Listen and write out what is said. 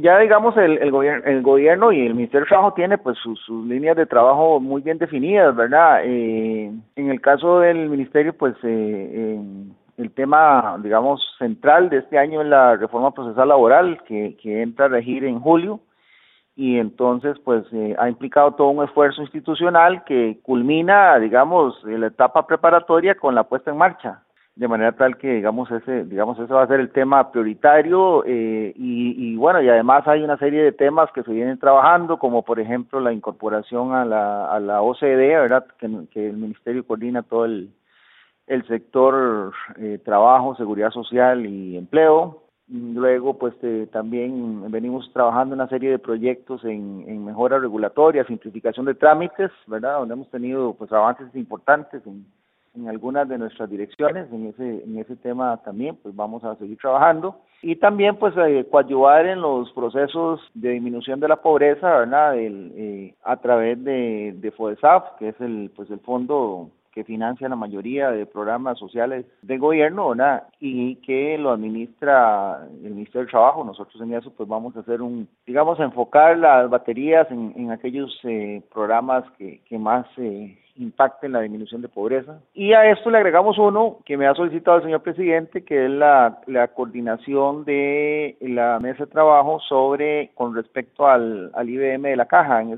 Ya digamos el, el, gobierno, el gobierno y el Ministerio de Trabajo tiene pues sus, líneas de trabajo muy bien definidas, ¿verdad? Eh, en el caso del Ministerio pues eh, el tema digamos central de este año es la reforma procesal laboral que, que entra a regir en julio y entonces pues eh, ha implicado todo un esfuerzo institucional que culmina digamos la etapa preparatoria con la puesta en marcha de manera tal que digamos ese digamos ese va a ser el tema prioritario eh, y, y, bueno y además hay una serie de temas que se vienen trabajando como por ejemplo la incorporación a la, a la OCDE verdad que, que el ministerio coordina todo el el sector eh, trabajo seguridad social y empleo. Luego pues eh, también venimos trabajando una serie de proyectos en, en mejora regulatoria simplificación de trámites verdad donde hemos tenido pues avances importantes en en algunas de nuestras direcciones, en ese, en ese tema también, pues vamos a seguir trabajando. Y también, pues, eh, coadyuvar en los procesos de disminución de la pobreza, ¿verdad? El, eh, a través de, de FODESAF, que es el, pues, el fondo que financia la mayoría de programas sociales del gobierno, ¿verdad? Y que lo administra el Ministerio del Trabajo. Nosotros en eso pues vamos a hacer un, digamos, enfocar las baterías en, en aquellos eh, programas que, que más eh, impacten la disminución de pobreza. Y a esto le agregamos uno que me ha solicitado el señor presidente, que es la, la coordinación de la mesa de trabajo sobre, con respecto al, al IBM de la caja. En